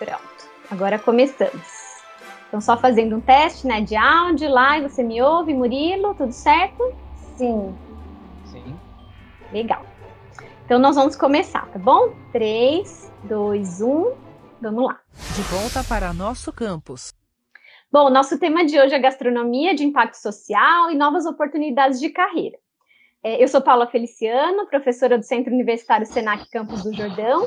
Pronto, agora começamos. Então, só fazendo um teste né, de áudio lá e você me ouve, Murilo, tudo certo? Sim. Sim. Legal. Então, nós vamos começar, tá bom? 3, 2, 1, vamos lá. De volta para nosso campus. Bom, nosso tema de hoje é gastronomia de impacto social e novas oportunidades de carreira. É, eu sou Paula Feliciano, professora do Centro Universitário Senac Campus do Jordão,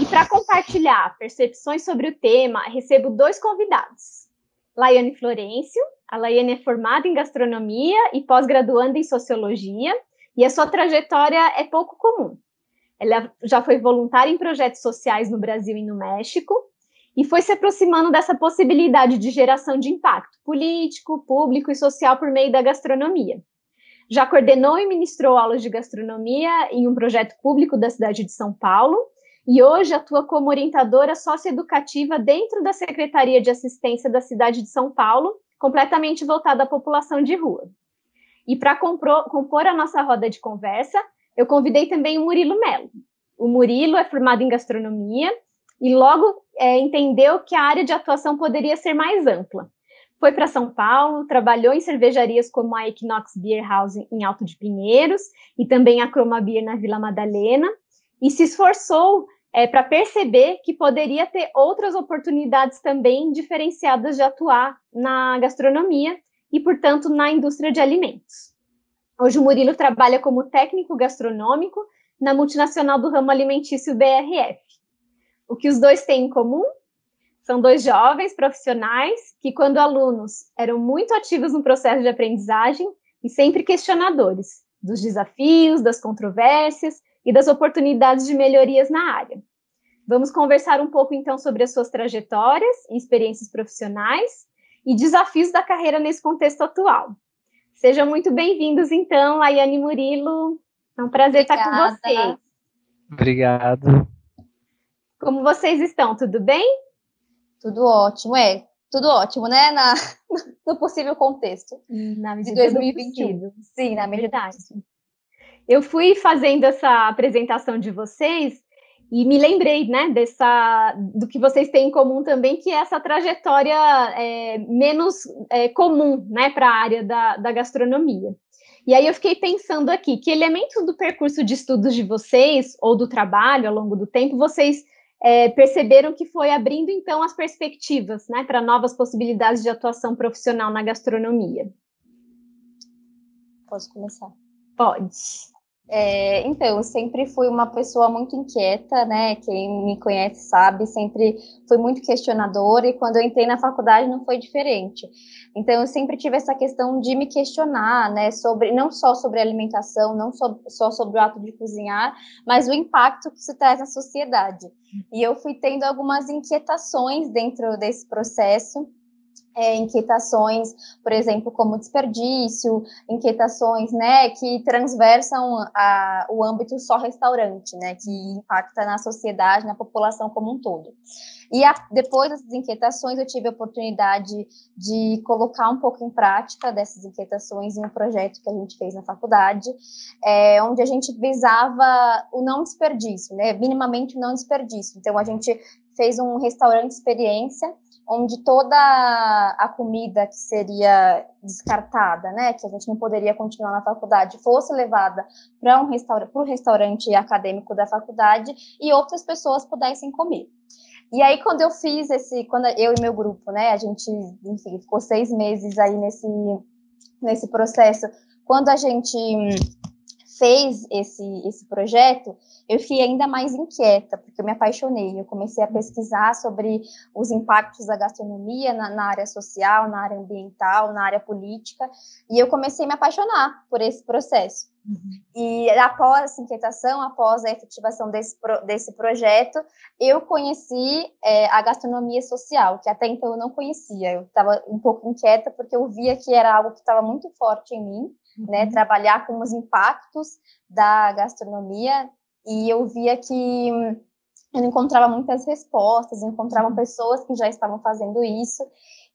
e para compartilhar percepções sobre o tema, recebo dois convidados. Laiane Florencio. A Laiane é formada em gastronomia e pós-graduanda em sociologia, e a sua trajetória é pouco comum. Ela já foi voluntária em projetos sociais no Brasil e no México, e foi se aproximando dessa possibilidade de geração de impacto político, público e social por meio da gastronomia. Já coordenou e ministrou aulas de gastronomia em um projeto público da cidade de São Paulo e hoje atua como orientadora socioeducativa dentro da Secretaria de Assistência da cidade de São Paulo, completamente voltada à população de rua. E para compor a nossa roda de conversa, eu convidei também o Murilo Melo. O Murilo é formado em gastronomia e logo é, entendeu que a área de atuação poderia ser mais ampla. Foi para São Paulo, trabalhou em cervejarias como a Equinox Beer House em Alto de Pinheiros e também a Croma Beer na Vila Madalena, e se esforçou é, para perceber que poderia ter outras oportunidades também diferenciadas de atuar na gastronomia e, portanto, na indústria de alimentos. Hoje o Murilo trabalha como técnico gastronômico na multinacional do ramo alimentício BRF. O que os dois têm em comum? São dois jovens profissionais que, quando alunos, eram muito ativos no processo de aprendizagem e sempre questionadores dos desafios, das controvérsias e das oportunidades de melhorias na área. Vamos conversar um pouco então sobre as suas trajetórias e experiências profissionais e desafios da carreira nesse contexto atual. Sejam muito bem-vindos então, Laiane Murilo. É um prazer Obrigada. estar com vocês. Obrigado. Como vocês estão? Tudo bem? Tudo ótimo, é. Tudo ótimo, né? Na, no possível contexto na de 2021. Sim, na verdade. Eu fui fazendo essa apresentação de vocês e me lembrei, né, dessa, do que vocês têm em comum também, que é essa trajetória é, menos é, comum, né, para a área da, da gastronomia. E aí eu fiquei pensando aqui, que elementos do percurso de estudos de vocês, ou do trabalho ao longo do tempo, vocês é, perceberam que foi abrindo, então, as perspectivas, né, para novas possibilidades de atuação profissional na gastronomia? Posso começar? Pode. É, então, eu sempre fui uma pessoa muito inquieta, né? Quem me conhece sabe, sempre fui muito questionadora e quando eu entrei na faculdade não foi diferente. Então, eu sempre tive essa questão de me questionar, né? Sobre não só sobre alimentação, não só, sobre o ato de cozinhar, mas o impacto que isso traz na sociedade. E eu fui tendo algumas inquietações dentro desse processo é, inquietações, por exemplo, como desperdício, inquietações, né, que transversam a, o âmbito só restaurante, né, que impacta na sociedade, na população como um todo. E a, depois dessas inquietações, eu tive a oportunidade de colocar um pouco em prática dessas inquietações em um projeto que a gente fez na faculdade, é, onde a gente visava o não desperdício, né, minimamente o não desperdício. Então, a gente fez um restaurante experiência onde toda a comida que seria descartada, né, que a gente não poderia continuar na faculdade, fosse levada para um o restaurante acadêmico da faculdade e outras pessoas pudessem comer. E aí quando eu fiz esse, quando eu e meu grupo, né, a gente, enfim, ficou seis meses aí nesse nesse processo. Quando a gente fez esse, esse projeto, eu fiquei ainda mais inquieta, porque eu me apaixonei. Eu comecei a pesquisar sobre os impactos da gastronomia na, na, área social, na área ambiental, na área política, e eu comecei a me apaixonar por esse processo. Uhum. E após essa inquietação, após a efetivação desse, desse projeto, eu conheci é, a gastronomia social, que até então eu não conhecia. Eu estava um pouco inquieta porque eu via que era algo que estava muito forte em mim, né, uhum. trabalhar com os impactos da gastronomia e eu via que eu não encontrava muitas respostas, encontrava uhum. pessoas que já estavam fazendo isso,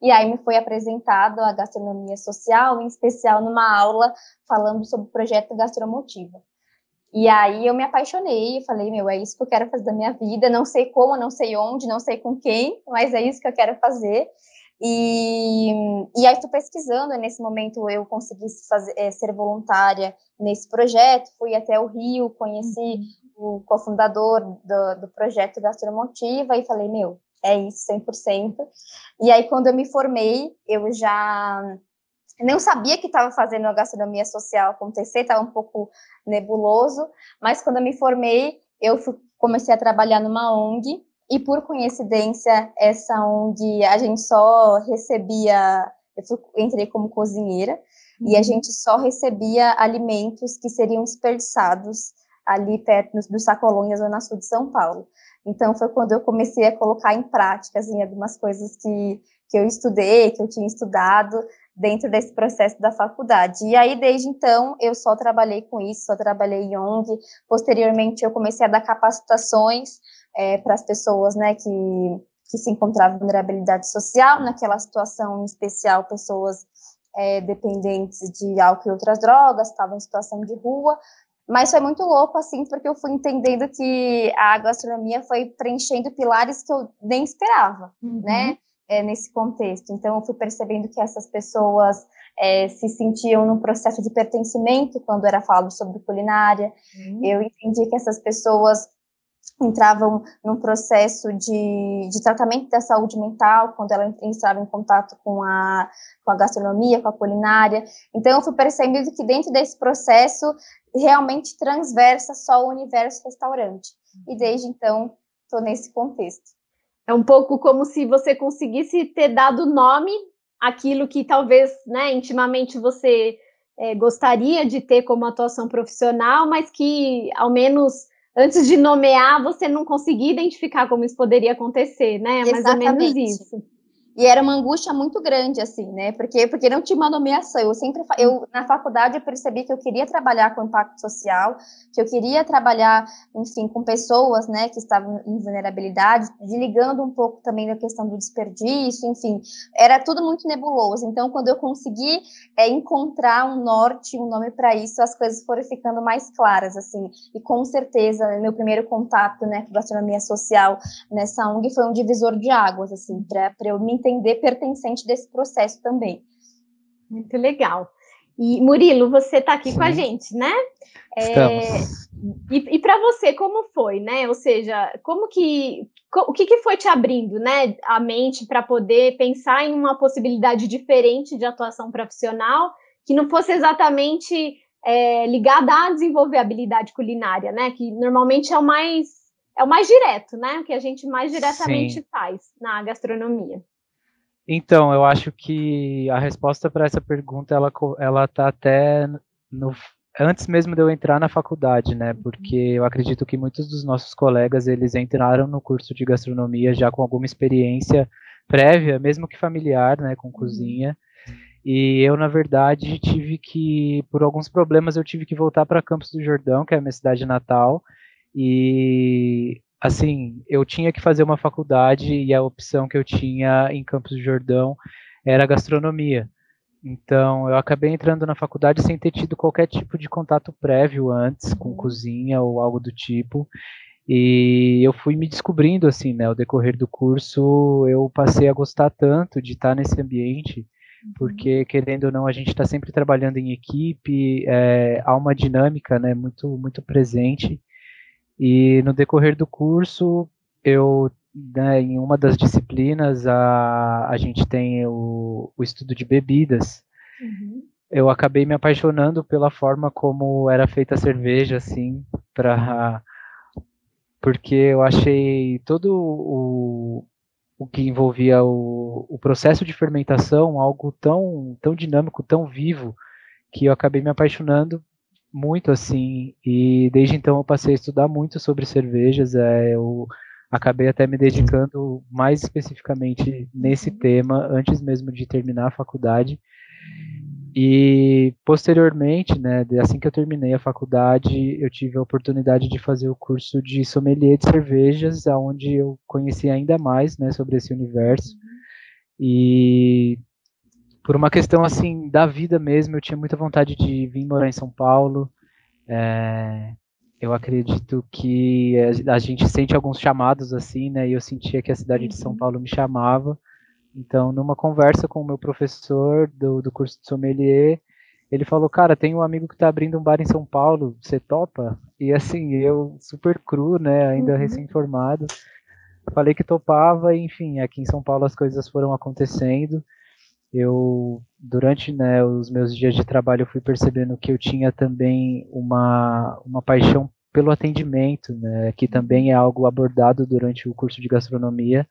e aí me foi apresentado a gastronomia social, em especial numa aula falando sobre o projeto Gastromotiva. E aí eu me apaixonei, falei, meu, é isso que eu quero fazer da minha vida, não sei como, não sei onde, não sei com quem, mas é isso que eu quero fazer. E, e aí estou pesquisando, nesse momento eu consegui fazer, é, ser voluntária nesse projeto, fui até o Rio, conheci uhum. o cofundador do, do projeto Gastromotiva e falei, meu, é isso, 100%. E aí quando eu me formei, eu já não sabia que estava fazendo a gastronomia social acontecer, estava um pouco nebuloso, mas quando eu me formei, eu fui, comecei a trabalhar numa ONG, e por coincidência, essa ONG, a gente só recebia, eu entrei como cozinheira, uhum. e a uhum. gente só recebia alimentos que seriam desperdiçados ali perto do Sacolões, Zona Sul de São Paulo. Então, foi quando eu comecei a colocar em prática, assim, algumas coisas que, que eu estudei, que eu tinha estudado, dentro desse processo da faculdade. E aí, desde então, eu só trabalhei com isso, só trabalhei em ONG. Posteriormente, eu comecei a dar capacitações é, para as pessoas, né, que, que se encontravam em vulnerabilidade social, naquela situação em especial, pessoas é, dependentes de álcool e outras drogas, estavam em situação de rua. Mas foi muito louco, assim, porque eu fui entendendo que a gastronomia foi preenchendo pilares que eu nem esperava, uhum. né? é, nesse contexto. Então, eu fui percebendo que essas pessoas é, se sentiam num processo de pertencimento quando era falado sobre culinária. Uhum. Eu entendi que essas pessoas entravam num processo de, de tratamento da saúde mental quando ela entrava em contato com a, com a gastronomia, com a culinária. Então, eu fui percebendo que dentro desse processo realmente transversa só o universo restaurante. E uhum. desde então, estou nesse contexto. É um pouco como se você conseguisse ter dado nome àquilo que talvez, né, intimamente você é, gostaria de ter como atuação profissional, mas que, ao menos antes de nomear, você não conseguia identificar como isso poderia acontecer, né? É mais Exatamente. ou menos isso. E era uma angústia muito grande, assim, né? Porque, porque não tinha uma nomeação. Eu sempre, eu, na faculdade, eu percebi que eu queria trabalhar com impacto social, que eu queria trabalhar, enfim, com pessoas, né, que estavam em vulnerabilidade, desligando um pouco também da questão do desperdício, enfim. Era tudo muito nebuloso. Então, quando eu consegui é, encontrar um norte, um nome para isso, as coisas foram ficando mais claras, assim. E com certeza, meu primeiro contato, né, com gastronomia social nessa ONG foi um divisor de águas, assim, para eu me entender pertencente desse processo também. Muito legal. E Murilo, você está aqui Sim. com a gente, né? É, e, e para você, como foi, né? Ou seja, como que o que, que foi te abrindo, né, a mente para poder pensar em uma possibilidade diferente de atuação profissional que não fosse exatamente é, ligada a desenvolver habilidade culinária, né? Que normalmente é o mais é o mais direto, né? O que a gente mais diretamente Sim. faz na gastronomia. Então, eu acho que a resposta para essa pergunta ela ela tá até no antes mesmo de eu entrar na faculdade, né? Porque eu acredito que muitos dos nossos colegas eles entraram no curso de gastronomia já com alguma experiência prévia, mesmo que familiar, né, com cozinha. E eu, na verdade, tive que, por alguns problemas, eu tive que voltar para Campos do Jordão, que é a minha cidade natal, e assim, eu tinha que fazer uma faculdade e a opção que eu tinha em Campos do Jordão era gastronomia. Então, eu acabei entrando na faculdade sem ter tido qualquer tipo de contato prévio antes com cozinha ou algo do tipo. E eu fui me descobrindo assim, né, ao decorrer do curso, eu passei a gostar tanto de estar nesse ambiente, porque querendo ou não, a gente está sempre trabalhando em equipe, é, há uma dinâmica, né, muito muito presente. E no decorrer do curso, eu, né, em uma das disciplinas, a, a gente tem o, o estudo de bebidas. Uhum. Eu acabei me apaixonando pela forma como era feita a cerveja, assim, para porque eu achei todo o, o que envolvia o, o processo de fermentação algo tão, tão dinâmico, tão vivo, que eu acabei me apaixonando muito assim, e desde então eu passei a estudar muito sobre cervejas, é, eu acabei até me dedicando mais especificamente nesse uhum. tema antes mesmo de terminar a faculdade. E posteriormente, né, assim que eu terminei a faculdade, eu tive a oportunidade de fazer o curso de sommelier de cervejas, aonde eu conheci ainda mais, né, sobre esse universo. Uhum. E por uma questão assim da vida mesmo, eu tinha muita vontade de vir morar em São Paulo. É, eu acredito que a gente sente alguns chamados assim, né? E eu sentia que a cidade de São uhum. Paulo me chamava. Então, numa conversa com o meu professor do, do curso de sommelier, ele falou, cara, tem um amigo que está abrindo um bar em São Paulo, você topa? E assim, eu super cru, né, ainda uhum. recém-formado, falei que topava, e, enfim, aqui em São Paulo as coisas foram acontecendo. Eu, durante né, os meus dias de trabalho, eu fui percebendo que eu tinha também uma, uma paixão pelo atendimento, né, que também é algo abordado durante o curso de gastronomia,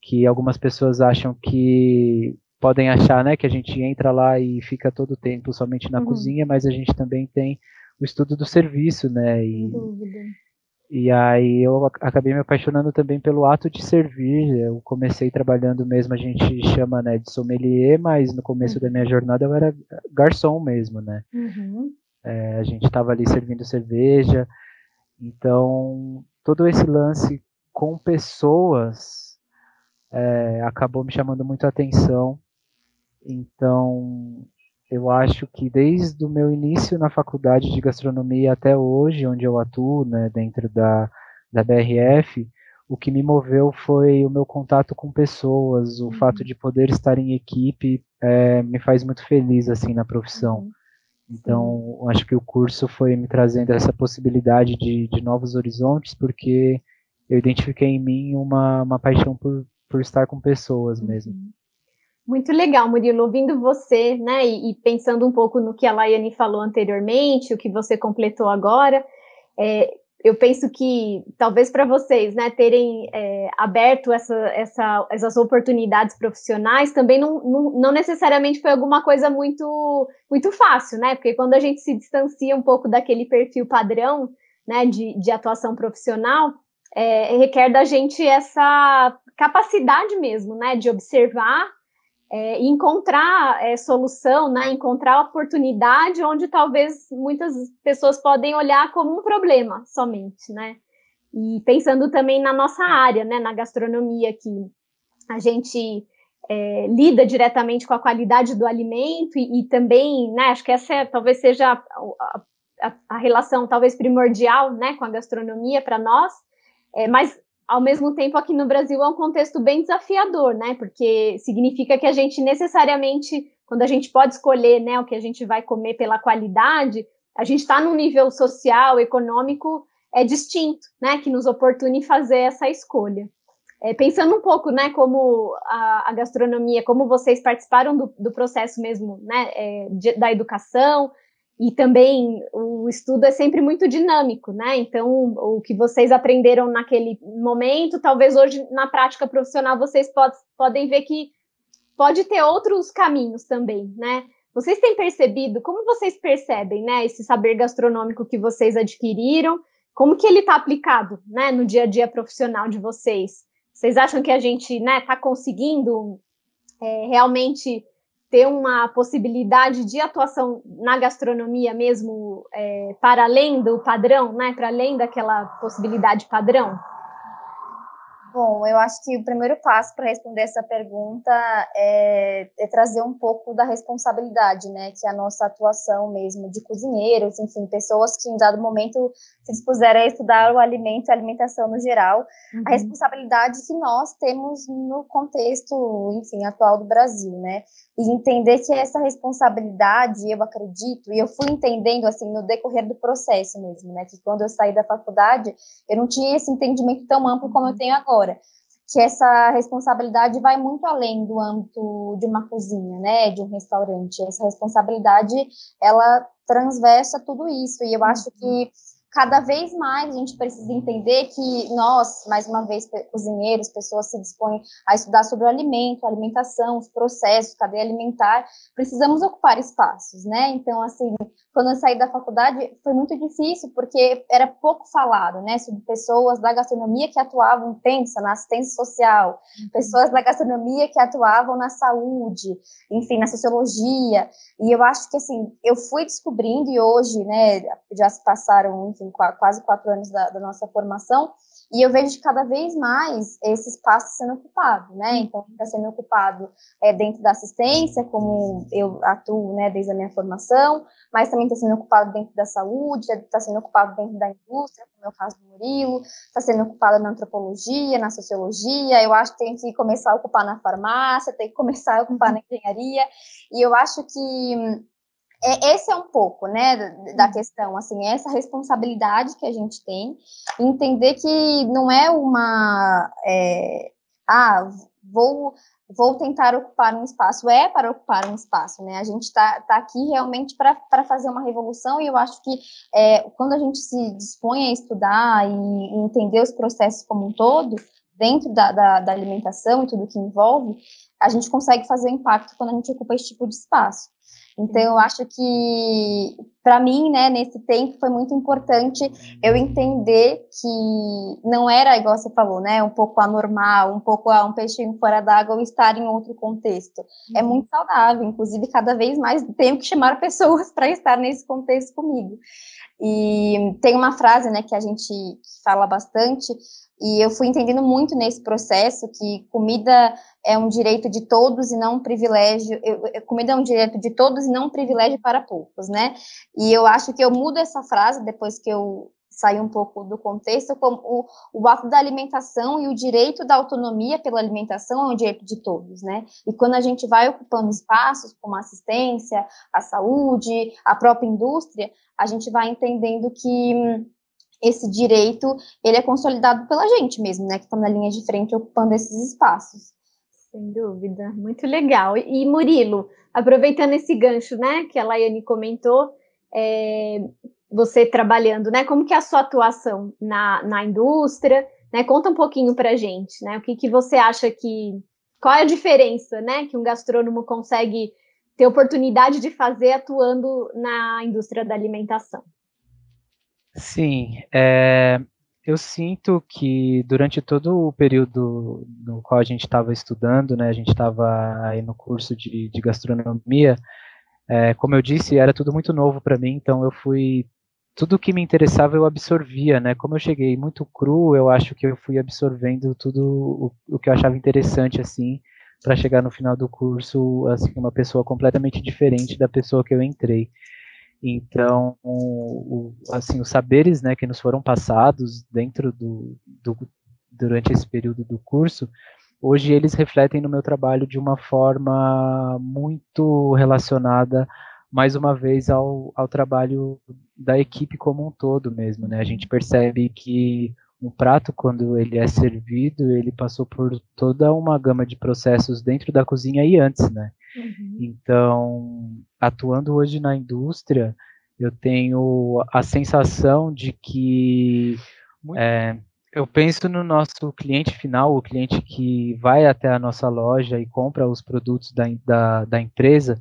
que algumas pessoas acham que podem achar, né, que a gente entra lá e fica todo o tempo somente na uhum. cozinha, mas a gente também tem o estudo do serviço, né? E, e aí eu acabei me apaixonando também pelo ato de servir. Eu comecei trabalhando mesmo, a gente chama né, de sommelier, mas no começo uhum. da minha jornada eu era garçom mesmo, né? Uhum. É, a gente estava ali servindo cerveja. Então, todo esse lance com pessoas é, acabou me chamando muito a atenção. Então, eu acho que desde o meu início na faculdade de gastronomia até hoje, onde eu atuo, né, dentro da, da BRF, o que me moveu foi o meu contato com pessoas, o uhum. fato de poder estar em equipe é, me faz muito feliz assim na profissão. Uhum. Então, acho que o curso foi me trazendo essa possibilidade de, de novos horizontes, porque eu identifiquei em mim uma, uma paixão por, por estar com pessoas mesmo. Uhum. Muito legal, Murilo, ouvindo você, né, e, e, pensando um pouco no que a Laiane falou anteriormente, o que você completou agora, é, eu penso que talvez para vocês, né, terem é, aberto essa, essa, essas oportunidades profissionais também não, não, não, necessariamente foi alguma coisa muito, muito fácil, né, porque quando a gente se distancia um pouco daquele perfil padrão, né, de, de atuação profissional, é, requer da gente essa capacidade mesmo, né, de observar é, encontrar é, solução, né, encontrar oportunidade onde talvez muitas pessoas podem olhar como um problema somente, né? E pensando também na nossa área, né, na gastronomia, que a gente é, lida diretamente com a qualidade do alimento e, e também, né, acho que essa é, talvez seja a, a, a, relação talvez primordial, né, com a gastronomia para nós, é, mas ao mesmo tempo aqui no Brasil é um contexto bem desafiador, né? Porque significa que a gente necessariamente, quando a gente pode escolher, né, o que a gente vai comer pela qualidade, a gente está num nível social, econômico é distinto, né? Que nos oportune fazer essa escolha. É, pensando um pouco, né, como a, a, gastronomia, como vocês participaram do, do processo mesmo, né, é, de, da educação, e também o estudo é sempre muito dinâmico, né? Então, o que vocês aprenderam naquele momento, talvez hoje na prática profissional vocês pod podem ver que pode ter outros caminhos também, né? Vocês têm percebido, como vocês percebem, né, esse saber gastronômico que vocês adquiriram, como que ele está aplicado, né, no dia a dia profissional de vocês? Vocês acham que a gente, né, está conseguindo é, realmente ter uma possibilidade de atuação na gastronomia mesmo é, para além do padrão, né? Para além daquela possibilidade padrão? Bom, eu acho que o primeiro passo para responder essa pergunta é, é, trazer um pouco da responsabilidade, né, que é a nossa atuação mesmo de cozinheiros, enfim, pessoas que em dado momento se dispuseram a estudar o alimento e a alimentação no geral, uhum. a responsabilidade que nós temos no contexto, enfim, atual do Brasil, né, e entender que essa responsabilidade, eu acredito, e eu fui entendendo, assim, no decorrer do processo mesmo, né, que quando eu saí da faculdade, eu não tinha esse entendimento tão amplo como eu tenho agora, que essa responsabilidade vai muito além do âmbito de uma cozinha, né, de um restaurante, essa responsabilidade, ela transversa tudo isso, e eu acho que uhum cada vez mais a gente precisa entender que nós, mais uma vez, cozinheiros, pessoas se dispõem a estudar sobre o alimento, alimentação, os processos, cadeia alimentar, precisamos ocupar espaços, né? Então, assim, quando eu saí da faculdade, foi muito difícil, porque era pouco falado, né, sobre pessoas da gastronomia que atuavam, pensa, na assistência social, uhum. pessoas da gastronomia que atuavam na saúde, enfim, na sociologia, e eu acho que, assim, eu fui descobrindo, e hoje, né, já se passaram, enfim, quase quatro anos da, da nossa formação, E eu vejo cada vez mais esse espaço sendo ocupado, né? Então, está sendo ocupado é, dentro da assistência, como eu atuo, né, desde a minha formação, mas também está sendo ocupado dentro da saúde, está sendo ocupado dentro da indústria, como é o caso do Murilo, está sendo ocupado na antropologia, na sociologia, eu acho que tem que começar a ocupar na farmácia, tem que começar a ocupar na engenharia, e eu acho que é, esse é um pouco, né, da, uhum. questão, assim, é essa responsabilidade que a gente tem, entender que não é uma, é, ah, vou, vou tentar ocupar um espaço, é para ocupar um espaço, né, a gente está tá aqui realmente para fazer uma revolução, e eu acho que é, quando a gente se dispõe a estudar e, e entender os processos como um todo, dentro da, da, da alimentação e tudo que envolve, a gente consegue fazer impacto quando a gente ocupa esse tipo de espaço. Então, eu acho que, para mim, né, nesse tempo foi muito importante eu entender que não era, igual você falou, né, um pouco anormal, um pouco ah, um peixinho fora d'água ou estar em outro contexto. É uhum. muito saudável, inclusive, cada vez mais tenho que chamar pessoas para estar nesse contexto comigo. E tem uma frase, né, que a gente fala bastante, e eu fui entendendo muito nesse processo que comida é um direito de todos e não um privilégio. Eu, comida é um direito de todos e não um privilégio para poucos, né? E eu acho que eu mudo essa frase depois que eu saí um pouco do contexto, como o, o ato da alimentação e o direito da autonomia pela alimentação é um direito de todos, né? E quando a gente vai ocupando espaços como a assistência, a saúde, a própria indústria, a gente vai entendendo que hum, esse direito ele é consolidado pela gente mesmo, né, que está na linha de frente ocupando esses espaços. Sem dúvida, muito legal. E Murilo, aproveitando esse gancho, né, que a Laiane comentou, é, você trabalhando, né, como que é a sua atuação na, na indústria, né, conta um pouquinho para gente, né, o que, que você acha que, qual é a diferença, né, que um gastrônomo consegue ter oportunidade de fazer atuando na indústria da alimentação? Sim, é, eu sinto que durante todo o período no qual a gente estava estudando, né, a gente estava aí no curso de, de gastronomia, é, como eu disse, era tudo muito novo para mim, então eu fui tudo que me interessava eu absorvia, né? Como eu cheguei muito cru, eu acho que eu fui absorvendo tudo o, o que eu achava interessante assim, para chegar no final do curso assim uma pessoa completamente diferente da pessoa que eu entrei. Então, o, assim, os saberes né, que nos foram passados dentro do, do, durante esse período do curso, hoje eles refletem no meu trabalho de uma forma muito relacionada, mais uma vez, ao, ao trabalho da equipe como um todo mesmo. Né? A gente percebe que um prato, quando ele é servido, ele passou por toda uma gama de processos dentro da cozinha e antes, né? Uhum. Então, atuando hoje na indústria, eu tenho a sensação de que é, eu penso no nosso cliente final, o cliente que vai até a nossa loja e compra os produtos da, da, da empresa,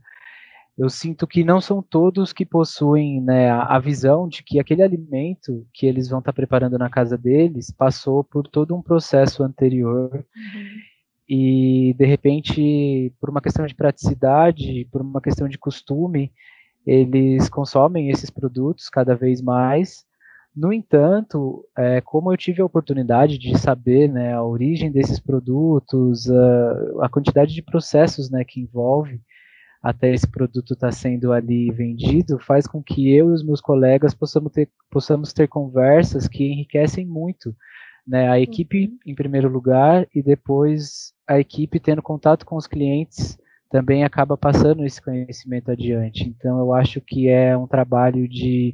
eu sinto que não são todos que possuem né, a, visão de que aquele alimento que eles vão estar tá preparando na casa deles passou por todo um processo anterior uhum. e de repente por uma questão de praticidade, por uma questão de costume, eles consomem esses produtos cada vez mais. No entanto, é, como eu tive a oportunidade de saber né, a origem desses produtos, a, a quantidade de processos né, que envolve, até esse produto estar tá sendo ali vendido, faz com que eu e os meus colegas possamos ter, possamos ter conversas que enriquecem muito né, a equipe uhum. em primeiro lugar e depois a equipe tendo contato com os clientes também acaba passando esse conhecimento adiante. Então eu acho que é um trabalho de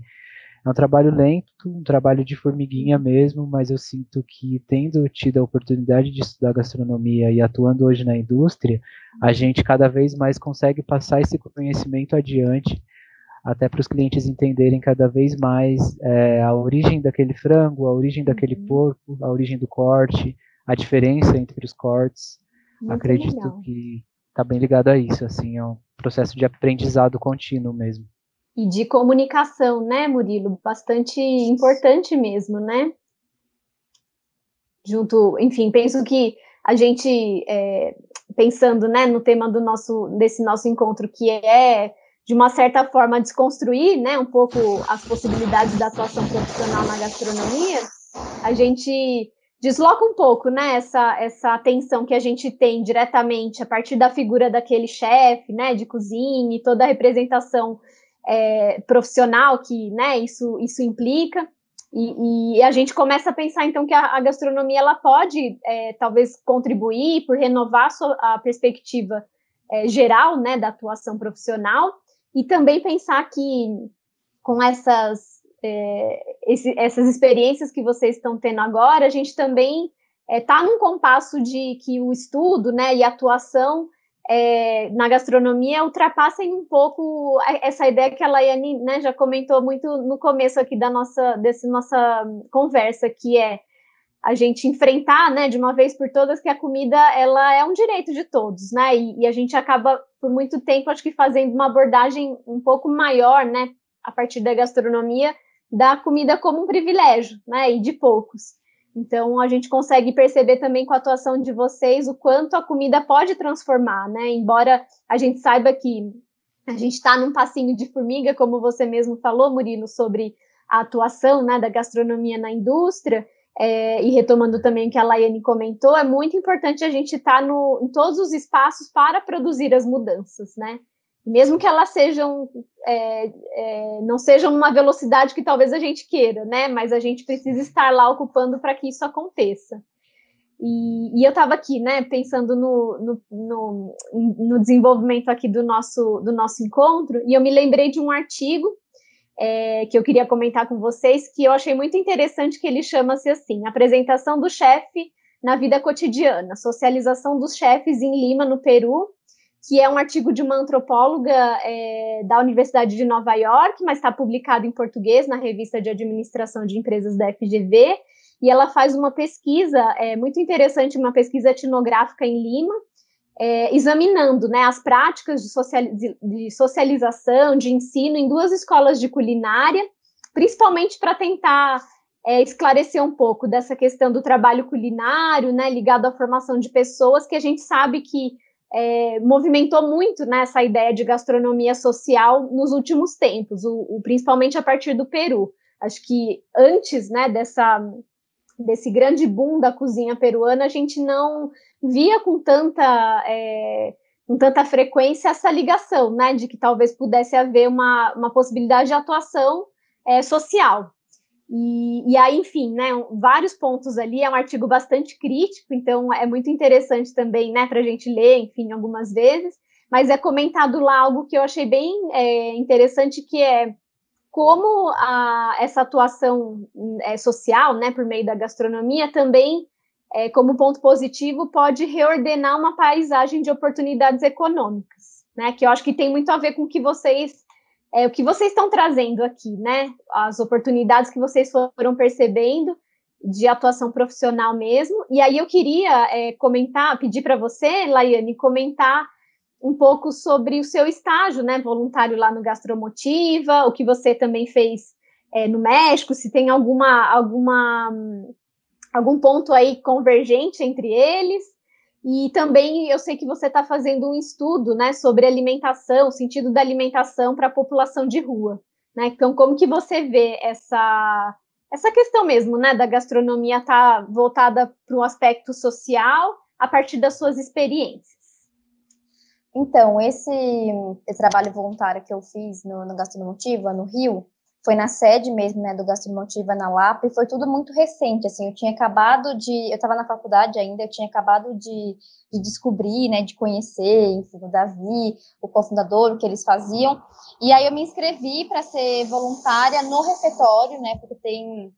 é um trabalho lento, um trabalho de formiguinha mesmo, mas eu sinto que tendo tido a oportunidade de estudar gastronomia e atuando hoje na indústria, a gente cada vez mais consegue passar esse conhecimento adiante, até para os clientes entenderem cada vez mais é, a origem daquele frango, a origem daquele uhum. porco, a origem do corte, a diferença entre os cortes. Muito Acredito legal. que está bem ligado a isso, assim, é um processo de aprendizado contínuo mesmo e de comunicação, né, Murilo? Bastante importante mesmo, né? Junto, enfim, penso que a gente, é, pensando, né, no tema do nosso, desse nosso encontro, que é, de uma certa forma, desconstruir, né, um pouco as possibilidades da atuação profissional na gastronomia, a gente desloca um pouco, né, essa, essa atenção que a gente tem diretamente a partir da figura daquele chefe, né, de cozinha e toda a representação é, profissional que, né, isso, isso implica. E, e, a gente começa a pensar, então, que a, a gastronomia, ela pode, é, talvez, contribuir por renovar a, sua, a perspectiva é, geral, né, da atuação profissional, e também pensar que, com essas é, esse, essas experiências que vocês estão tendo agora, a gente também está é, num compasso de que o estudo né, e a atuação é, na gastronomia ultrapassem um pouco essa ideia que a Laiane né, já comentou muito no começo aqui da nossa, desse nossa conversa, que é a gente enfrentar, né, de uma vez por todas que a comida ela é um direito de todos, né, e, e a gente acaba por muito tempo acho que fazendo uma abordagem um pouco maior, né, a partir da gastronomia da comida como um privilégio, né, e de poucos. Então, a gente consegue perceber também com a atuação de vocês o quanto a comida pode transformar, né? Embora a gente saiba que a gente está num passinho de formiga, como você mesmo falou, Murilo, sobre a atuação né, da gastronomia na indústria, é, e retomando também o que a Laiane comentou, é muito importante a gente estar tá em todos os espaços para produzir as mudanças, né? Mesmo que elas sejam é, é, não sejam numa velocidade que talvez a gente queira, né? Mas a gente precisa estar lá ocupando para que isso aconteça. E, e eu estava aqui, né, pensando no, no, no, no, desenvolvimento aqui do nosso, do nosso encontro, e eu me lembrei de um artigo é, que eu queria comentar com vocês, que eu achei muito interessante, que ele chama-se assim, Apresentação do Chefe na Vida Cotidiana, Socialização dos Chefes em Lima, no Peru, que é um artigo de uma antropóloga é, da Universidade de Nova York, mas está publicado em português na revista de administração de empresas da FGV, e ela faz uma pesquisa é, muito interessante, uma pesquisa etnográfica em Lima, é, examinando né, as práticas de, de socialização, de ensino em duas escolas de culinária, principalmente para tentar é, esclarecer um pouco dessa questão do trabalho culinário, né, ligado à formação de pessoas, que a gente sabe que é, movimentou muito né, essa ideia de gastronomia social nos últimos tempos, o, o, principalmente a partir do Peru. Acho que antes né, dessa, desse grande boom da cozinha peruana, a gente não via com tanta, é, com tanta frequência essa ligação, né, de que talvez pudesse haver uma, uma possibilidade de atuação é, social. E, e, aí, enfim, né, vários pontos ali, é um artigo bastante crítico, então é muito interessante também, né, para a gente ler, enfim, algumas vezes, mas é comentado lá algo que eu achei bem é, interessante, que é como a, essa atuação é, social, né, por meio da gastronomia, também, é, como ponto positivo, pode reordenar uma paisagem de oportunidades econômicas, né, que eu acho que tem muito a ver com o que vocês é, o que vocês estão trazendo aqui, né? As oportunidades que vocês foram percebendo de atuação profissional mesmo. E aí eu queria é, comentar, pedir para você, Laiane, comentar um pouco sobre o seu estágio, né, voluntário lá no Gastromotiva, o que você também fez é, no México, se tem alguma, alguma, algum ponto aí convergente entre eles. E também eu sei que você está fazendo um estudo né, sobre alimentação, o sentido da alimentação para a população de rua. Né? Então, como que você vê essa, essa questão mesmo, né, da gastronomia estar tá voltada para um aspecto social a partir das suas experiências? Então, esse, esse trabalho voluntário que eu fiz no, no Gastromotiva, no Rio, foi na sede mesmo, né, do Gastromotiva na Lapa, e foi tudo muito recente, assim, eu tinha acabado de, eu estava na faculdade ainda, eu tinha acabado de, de descobrir, né, de conhecer, enfim, o Davi, o cofundador, o que eles faziam, e aí eu me inscrevi para ser voluntária no refeitório, né, porque tem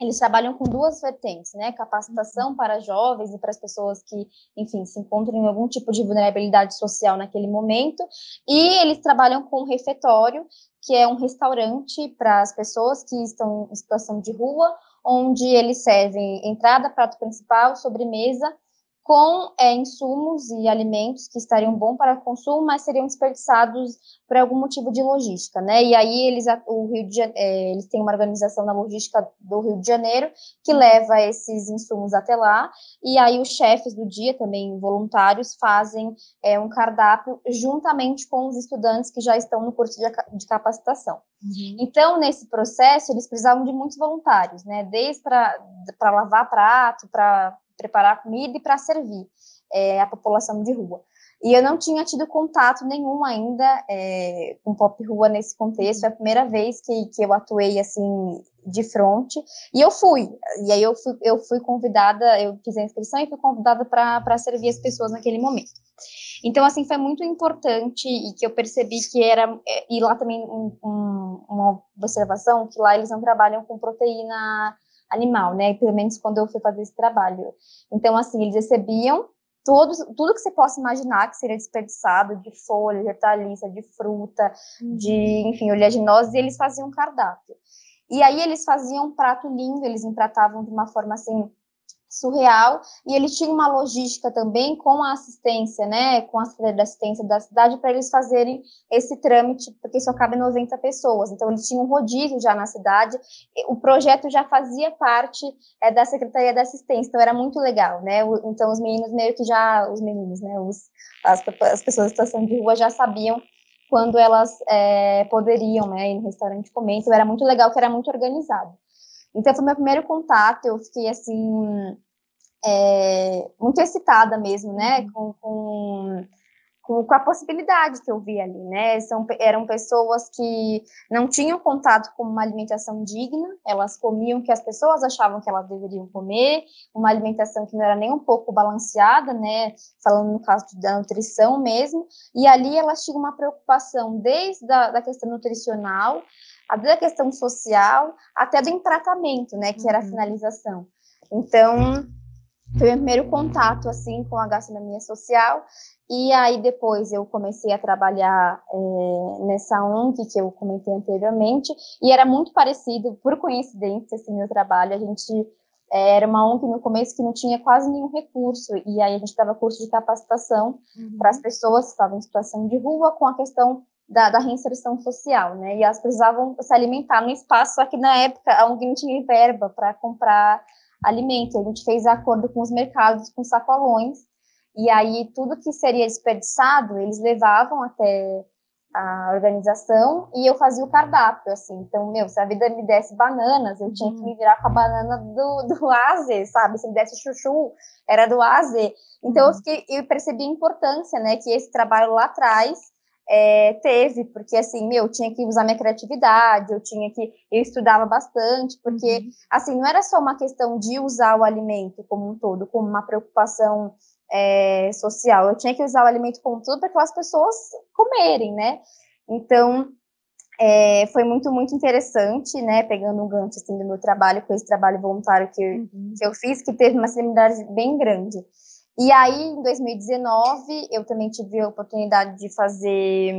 eles trabalham com duas vertentes, né? Capacitação para jovens e para as pessoas que, enfim, se encontram em algum tipo de vulnerabilidade social naquele momento. E eles trabalham com refeitório, que é um restaurante para as pessoas que estão em situação de rua, onde eles servem entrada, prato principal, sobremesa, com é, insumos e alimentos que estariam bons para consumo, mas seriam desperdiçados por algum motivo de logística, né? E aí eles, o Rio de, é, eles têm uma organização na logística do Rio de Janeiro que leva esses insumos até lá, e aí os chefes do dia, também voluntários, fazem é, um cardápio juntamente com os estudantes que já estão no curso de, de capacitação. Uhum. Então, nesse processo, eles precisavam de muitos voluntários, né? Desde para lavar prato, para preparar comida e para servir é, a população de rua. E eu não tinha tido contato nenhum ainda é, com pop rua nesse contexto. É a primeira vez que, que eu atuei assim de frente. E eu fui. E aí eu fui, eu fui convidada, eu fiz a inscrição e fui convidada para servir as pessoas naquele momento. Então, assim, foi muito importante e que eu percebi que era. É, e lá também um, um, uma observação que lá eles não trabalham com proteína animal, né? Pelo menos quando eu fui fazer esse trabalho. Então, assim, eles recebiam todos, tudo que você possa imaginar que seria desperdiçado de folha, de hortaliça, de fruta, uhum. de, enfim, oleaginosa, e eles faziam um cardápio. E aí eles faziam um prato lindo, eles empratavam de uma forma assim surreal, e ele tinha uma logística também com a assistência, né, com a Secretaria de Assistência da cidade, para eles fazerem esse trâmite, porque só cabe 90 pessoas, então eles tinham um rodízio já na cidade, o projeto já fazia parte é, da Secretaria da Assistência, então era muito legal, né, então os meninos meio que já, os meninos, né, os, as, as pessoas em situação de rua já sabiam quando elas é, poderiam, né, ir no restaurante comer, então era muito legal, que era muito organizado. Então, foi meu primeiro contato, eu fiquei, assim, é, muito excitada mesmo, né, uhum. com, com, com, a possibilidade que eu vi ali, né, São, eram pessoas que não tinham contato com uma alimentação digna, elas comiam o que as pessoas achavam que elas deveriam comer, uma alimentação que não era nem um pouco balanceada, né, falando no caso da nutrição mesmo, e ali elas tinham uma preocupação desde a da questão nutricional, a questão social, até do empratamento, né, que era a uhum. finalização. Então, foi o meu primeiro contato, assim, com a gastronomia social, e aí depois eu comecei a trabalhar é, nessa ONG que eu comentei anteriormente, e era muito parecido, por coincidência, assim, meu trabalho, a gente é, era uma ONG no começo que não tinha quase nenhum recurso, e aí a gente dava curso de capacitação uhum. para as pessoas que estavam em situação de rua com a questão da, da, reinserção social, né? E elas precisavam se alimentar no espaço, só que na época a ONG não tinha verba para comprar alimento. A gente fez acordo com os mercados, com sacolões, e aí tudo que seria desperdiçado, eles levavam até a organização e eu fazia o cardápio, assim. Então, meu, se a vida me desse bananas, eu tinha que me virar com a banana do, do A a Z, sabe? Se me desse chuchu, era do A a Z. Então, eu, uhum. fiquei, eu percebi a importância, né, que esse trabalho lá atrás é, teve, porque assim, meu, eu tinha que usar minha criatividade, eu tinha que, eu estudava bastante, porque, uhum. assim, não era só uma questão de usar o alimento como um todo, como uma preocupação é, social, eu tinha que usar o alimento como um todo para aquelas pessoas comerem, né? Então, é, foi muito, muito interessante, né, pegando um gancho, assim, do meu trabalho, com esse trabalho voluntário que, uhum. que eu fiz, que teve uma similaridade bem grande. E aí, em 2019, eu também tive a oportunidade de fazer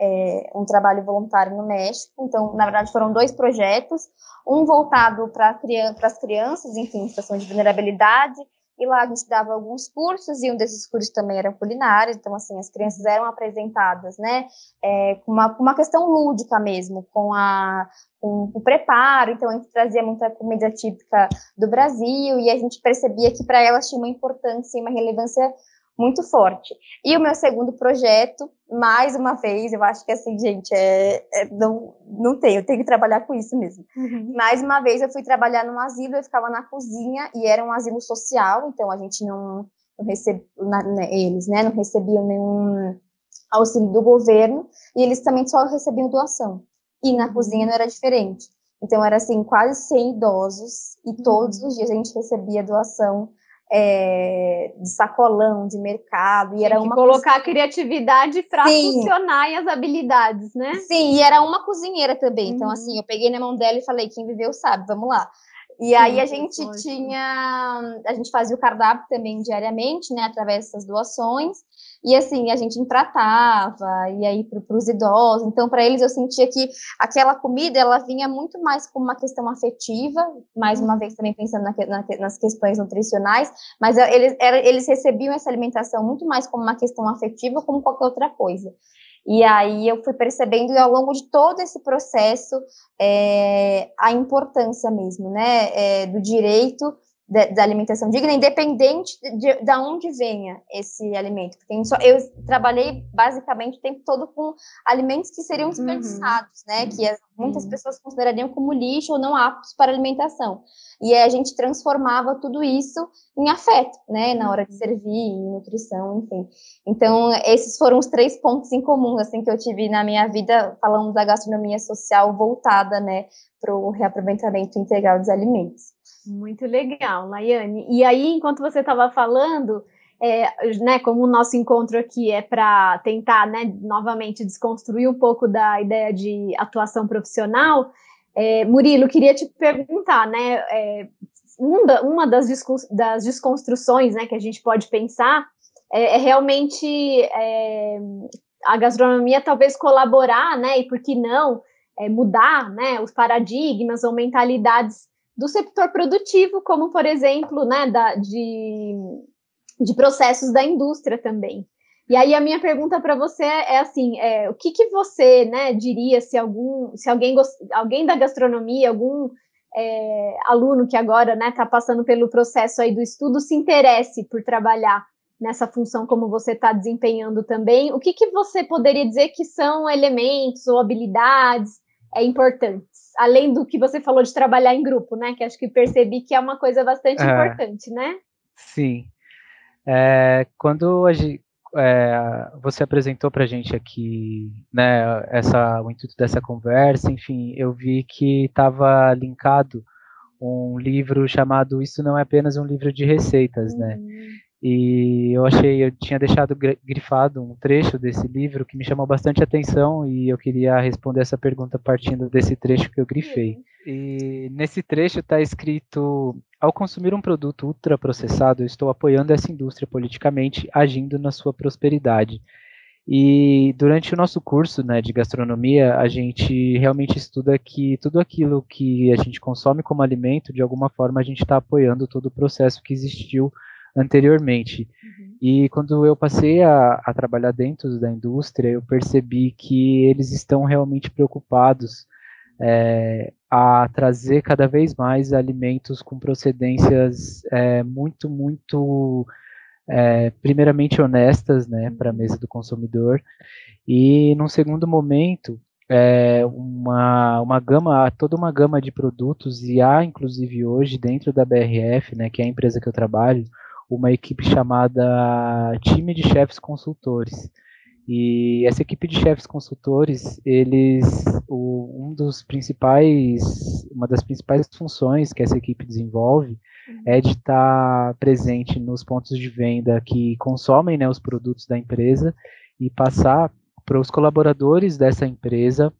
é, um trabalho voluntário no México. Então, na verdade, foram dois projetos. Um voltado para as crianças, enfim, em situação de vulnerabilidade, e lá a gente dava alguns cursos, e um desses cursos também era culinária, então, assim, as crianças eram apresentadas, né, é, com, uma, com uma questão lúdica mesmo, com, a, com o preparo, então a gente trazia muita comida típica do Brasil, e a gente percebia que para elas tinha uma importância e uma relevância muito forte. E o meu segundo projeto, mais uma vez, eu acho que assim, gente, é, é não, não tem, eu tenho que trabalhar com isso mesmo. Uhum. Mais uma vez eu fui trabalhar num asilo, eu ficava na cozinha e era um asilo social, então a gente não, não recebia, né, eles, né, não recebiam nenhum auxílio do governo e eles também só recebiam doação. E na uhum. cozinha não era diferente. Então era assim, quase 100 idosos e uhum. todos os dias a gente recebia doação é, de sacolão, de mercado. E Tem era uma colocar a criatividade para funcionar e as habilidades, né? Sim, e era uma cozinheira também. Uhum. Então, assim, eu peguei na mão dela e falei: quem viveu sabe, vamos lá. E aí a gente tinha, a gente fazia o cardápio também diariamente, né, através dessas doações. E assim, a gente empratava, e aí para os idosos. Então, para eles, eu sentia que aquela comida ela vinha muito mais como uma questão afetiva, mais uma vez também pensando na, na, nas questões nutricionais, mas eles, era, eles recebiam essa alimentação muito mais como uma questão afetiva, como qualquer outra coisa. E aí eu fui percebendo ao longo de todo esse processo é, a importância mesmo, né, é, do direito da, alimentação digna, independente de, de, onde venha esse alimento. Porque só, eu trabalhei basicamente o tempo todo com alimentos que seriam uhum. desperdiçados, uhum. né? Que as, muitas uhum. pessoas considerariam como lixo ou não aptos para alimentação. E a gente transformava tudo isso em afeto, né? Na hora de uhum. servir, em nutrição, enfim. Então, esses foram os três pontos em comum, assim, que eu tive na minha vida, falando da gastronomia social voltada, né? Para o reaproveitamento integral dos alimentos. Muito legal, Laiane. E aí, enquanto você estava falando, é, né, como o nosso encontro aqui é para tentar, né, novamente desconstruir um pouco da ideia de atuação profissional, é, Murilo, queria te perguntar, né, é, uma, das, das, desconstruções, né, que a gente pode pensar é, é realmente é, a gastronomia talvez colaborar, né, e por que não é, mudar, né, os paradigmas ou mentalidades do setor produtivo, como, por exemplo, né, da, de, de processos da indústria também. E aí a minha pergunta para você é assim, é, o que, que você né, diria se algum, se alguém, alguém da gastronomia, algum é, aluno que agora está né, tá passando pelo processo aí do estudo se interesse por trabalhar nessa função como você está desempenhando também, o que, que você poderia dizer que são elementos ou habilidades é, importantes? Além do que você falou de trabalhar em grupo, né? Que acho que percebi que é uma coisa bastante é, importante, né? Sim. É, quando a gente, é, você apresentou para a gente aqui, né, essa, o intuito dessa conversa, enfim, eu vi que estava linkado um livro chamado Isso Não É Apenas um Livro de Receitas, né? uhum. né? E eu achei, eu tinha deixado grifado um trecho desse livro que me chamou bastante atenção e eu queria responder essa pergunta partindo desse trecho que eu grifei. E nesse trecho está escrito: ao consumir um produto ultraprocessado, eu estou apoiando essa indústria politicamente, agindo na sua prosperidade. E durante o nosso curso né, de gastronomia, a gente realmente estuda que tudo aquilo que a gente consome como alimento, de alguma forma, a gente está apoiando todo o processo que existiu anteriormente. Uhum. E quando eu passei a, a, trabalhar dentro da indústria, eu percebi que eles estão realmente preocupados é, a trazer cada vez mais alimentos com procedências é, muito, muito, é, primeiramente honestas, né, para a mesa do consumidor. E num segundo momento, é, uma, uma gama, toda uma gama de produtos, e há inclusive hoje dentro da BRF, né, que é a empresa que eu trabalho, uma equipe chamada Time de Chefes Consultores. E essa equipe de chefes consultores, eles, o, um dos principais, uma das principais funções que essa equipe desenvolve é de estar presente nos pontos de venda que consomem né, os produtos da empresa e passar para os colaboradores dessa empresa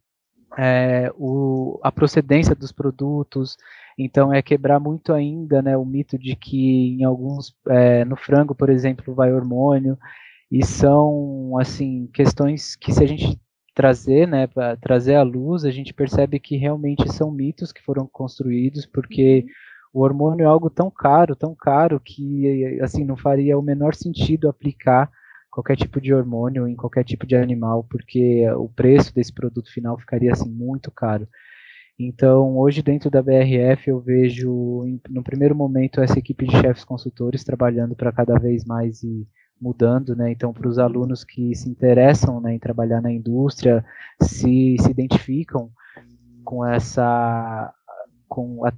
é, o, a procedência dos produtos, então é quebrar muito ainda né, o mito de que em alguns, é, no frango, por exemplo, vai hormônio, e são assim questões que se a gente trazer, né, para trazer à luz, a gente percebe que realmente são mitos que foram construídos, porque uhum. o hormônio é algo tão caro, tão caro que assim não faria o menor sentido aplicar qualquer tipo de hormônio em qualquer tipo de animal, porque o preço desse produto final ficaria assim muito caro. Então, hoje dentro da BRF eu vejo, no primeiro momento, essa equipe de chefes consultores trabalhando para cada vez mais e mudando, né? Então, para os alunos que se interessam né, em trabalhar na indústria, se, se identificam com essa, com, a,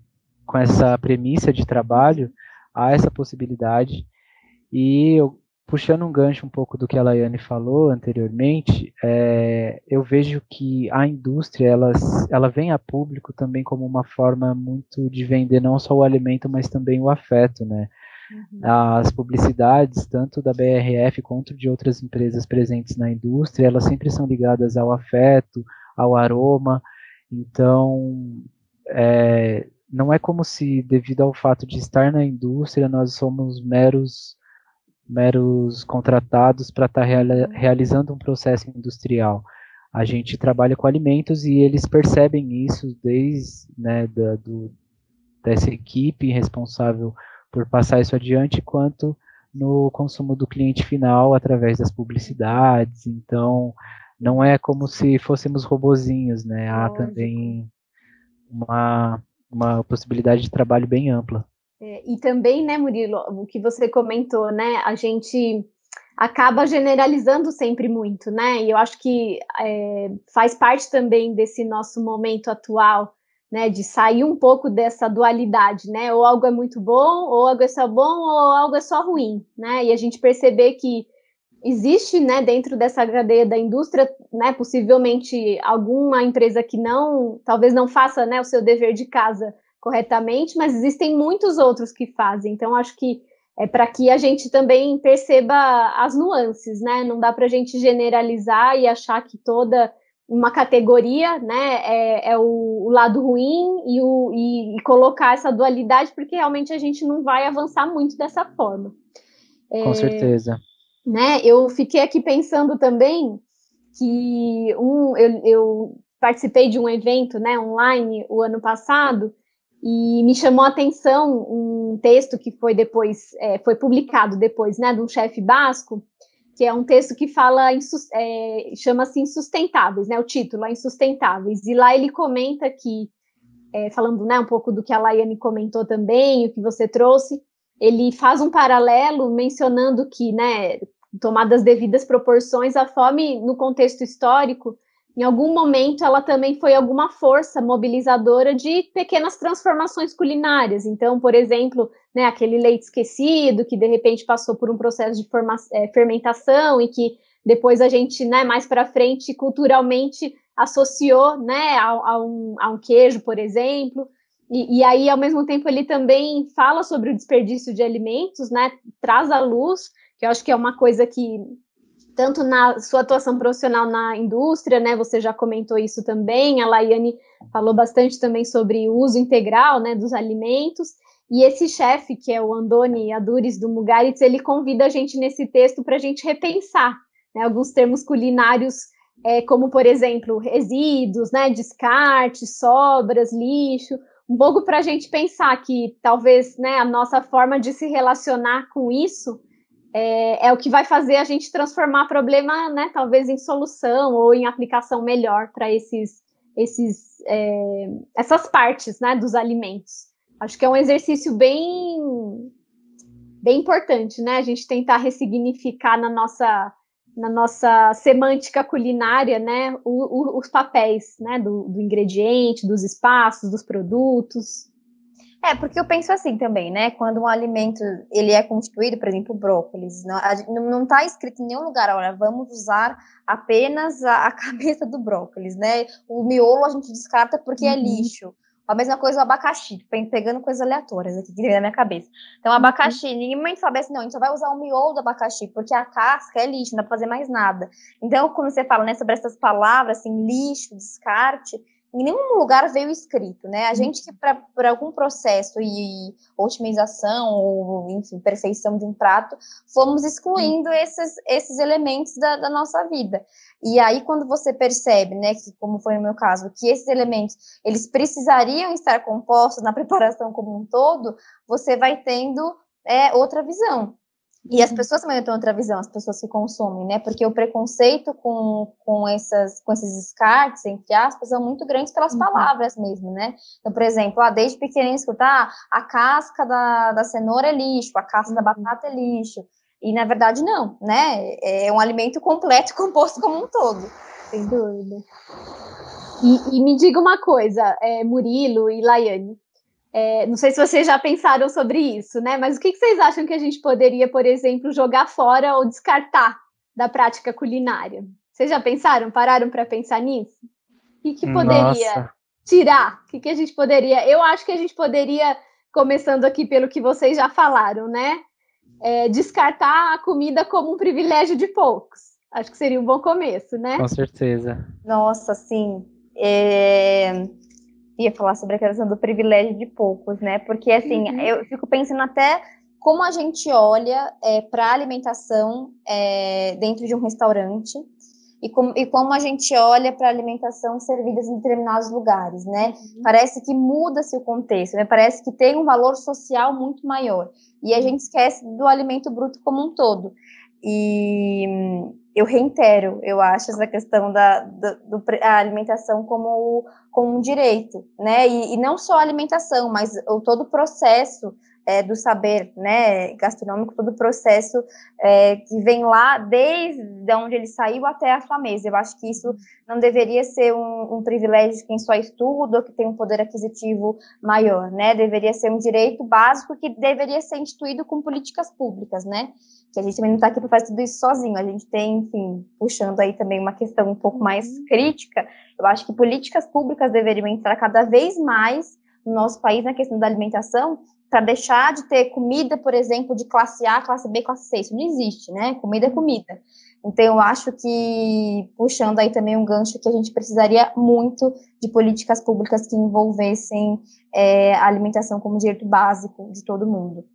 com essa premissa de trabalho, há essa possibilidade. E eu puxando um gancho um pouco do que a Laiane falou anteriormente, é, eu vejo que a indústria ela, ela vem a público também como uma forma muito de vender não só o alimento, mas também o afeto, né? Uhum. As publicidades, tanto da BRF quanto de outras empresas presentes na indústria, elas sempre são ligadas ao afeto, ao aroma. Então, é, não é como se, devido ao fato de estar na indústria, nós somos meros meros contratados para estar tá reali realizando um processo industrial. A gente trabalha com alimentos e eles percebem isso desde né, da, do, dessa equipe responsável por passar isso adiante, quanto no consumo do cliente final através das publicidades. Então, não é como se fôssemos robozinhos, né? Há também uma, uma possibilidade de trabalho bem ampla. É, e também, né, Murilo, o que você comentou, né? A gente acaba generalizando sempre muito, né? E eu acho que é, faz parte também desse nosso momento atual, né? De sair um pouco dessa dualidade, né? Ou algo é muito bom, ou algo é só bom, ou algo é só ruim, né? E a gente perceber que existe, né, dentro dessa cadeia da indústria, né, possivelmente alguma empresa que não, talvez não faça, né, o seu dever de casa corretamente, mas existem muitos outros que fazem. Então, acho que é para que a gente também perceba as nuances, né? Não dá para a gente generalizar e achar que toda uma categoria, né, é, é o, o, lado ruim e, o, e, e, colocar essa dualidade, porque realmente a gente não vai avançar muito dessa forma. Com é, certeza. Né, eu fiquei aqui pensando também que um, eu, eu participei de um evento, né, online o ano passado e me chamou a atenção um texto que foi depois é, foi publicado depois, né, de um chefe basco, que é um texto que fala é, chama-se insustentáveis, né, o título é insustentáveis. E lá ele comenta que é, falando, né, um pouco do que a Laiane comentou também, o que você trouxe, ele faz um paralelo mencionando que, né, tomadas devidas proporções, a fome no contexto histórico em algum momento ela também foi alguma força mobilizadora de pequenas transformações culinárias. Então, por exemplo, né, aquele leite esquecido que de repente passou por um processo de é, fermentação e que depois a gente, né, mais para frente, culturalmente associou, né, a, a, um, a um queijo, por exemplo. E, e, aí, ao mesmo tempo, ele também fala sobre o desperdício de alimentos, né, traz à luz, que eu acho que é uma coisa que tanto na sua atuação profissional na indústria, né? Você já comentou isso também. A Laiane falou bastante também sobre o uso integral, né, dos alimentos. E esse chefe, que é o Andoni Adures do Mugaritz, ele convida a gente nesse texto para a gente repensar né, alguns termos culinários, é, como, por exemplo, resíduos, né, descarte, sobras, lixo, um pouco para a gente pensar que talvez né, a nossa forma de se relacionar com isso é, é, o que vai fazer a gente transformar problema, né, talvez em solução ou em aplicação melhor para esses, esses, é, essas partes, né, dos alimentos. Acho que é um exercício bem, bem importante, né, a gente tentar ressignificar na nossa, na nossa semântica culinária, né, o, o, os papéis, né, do, do ingrediente, dos espaços, dos produtos. É, porque eu penso assim também, né? Quando um alimento ele é constituído, por exemplo, brócolis, não está escrito em nenhum lugar, olha, vamos usar apenas a, a, cabeça do brócolis, né? O miolo a gente descarta porque é uhum. é lixo. A mesma coisa o abacaxi, pegando coisas aleatórias aqui que vem na minha cabeça. Então, uhum. abacaxi, uhum. ninguém sabe assim, não, a gente só vai usar o miolo do abacaxi, porque a casca é lixo, não dá pra fazer mais nada. Então, quando você fala né, sobre essas palavras, assim, lixo, descarte, em nenhum lugar veio escrito, né? A uhum. gente que para algum processo e otimização ou, enfim, perfeição de um prato, fomos excluindo uhum. esses, esses elementos da, da, nossa vida. E aí, quando você percebe, né, que como foi no meu caso, que esses elementos, eles precisariam estar compostos na preparação como um todo, você vai tendo é, outra visão. E as uhum. pessoas também têm outra visão, as pessoas que consomem, né? Porque o preconceito com, com, essas, com esses descartes, entre aspas, são muito grandes pelas uhum. palavras mesmo, né? Então, por exemplo, ah, desde pequenininho escutar ah, a casca da, da cenoura é lixo, a casca uhum. da batata é lixo. E, na verdade, não, né? É um alimento completo, composto como um todo. Sem dúvida. E, e me diga uma coisa, é, Murilo e Laiane, é, não sei se vocês já pensaram sobre isso, né? Mas o que, que vocês acham que a gente poderia, por exemplo, jogar fora ou descartar da prática culinária? Vocês já pensaram? Pararam para pensar nisso? O que, que poderia Nossa. tirar? O que, que a gente poderia? Eu acho que a gente poderia, começando aqui pelo que vocês já falaram, né? É, descartar a comida como um privilégio de poucos. Acho que seria um bom começo, né? Com certeza. Nossa, sim. É ia falar sobre a questão do privilégio de poucos, né? Porque assim, uhum. eu fico pensando até como a gente olha é, para a alimentação é, dentro de um restaurante e, com, e como a gente olha para a alimentação servida em determinados lugares, né? Uhum. Parece que muda-se o contexto, né? Parece que tem um valor social muito maior. E a gente esquece do alimento bruto como um todo. E eu reitero, eu acho essa questão da, do, alimentação como, como um direito, né? E, e não só a alimentação, mas o, todo o processo é, do saber né, gastronômico, todo o processo é, que vem lá desde onde ele saiu até a sua mesa. Eu acho que isso não deveria ser um, um privilégio de quem só estuda ou que tem um poder aquisitivo maior, né? Deveria ser um direito básico que deveria ser instituído com políticas públicas, né? Que a gente também não está aqui para fazer tudo isso sozinho. A gente tem, enfim, puxando aí também uma questão um pouco mais uhum. crítica. Eu acho que políticas públicas deveriam entrar cada vez mais no nosso país na questão da alimentação, para deixar de ter comida, por exemplo, de classe A, classe B, classe C. Isso não existe, né? Comida é comida. Então, eu acho que, puxando aí também um gancho, que a gente precisaria muito de políticas públicas que envolvessem é, a alimentação como direito básico de todo mundo.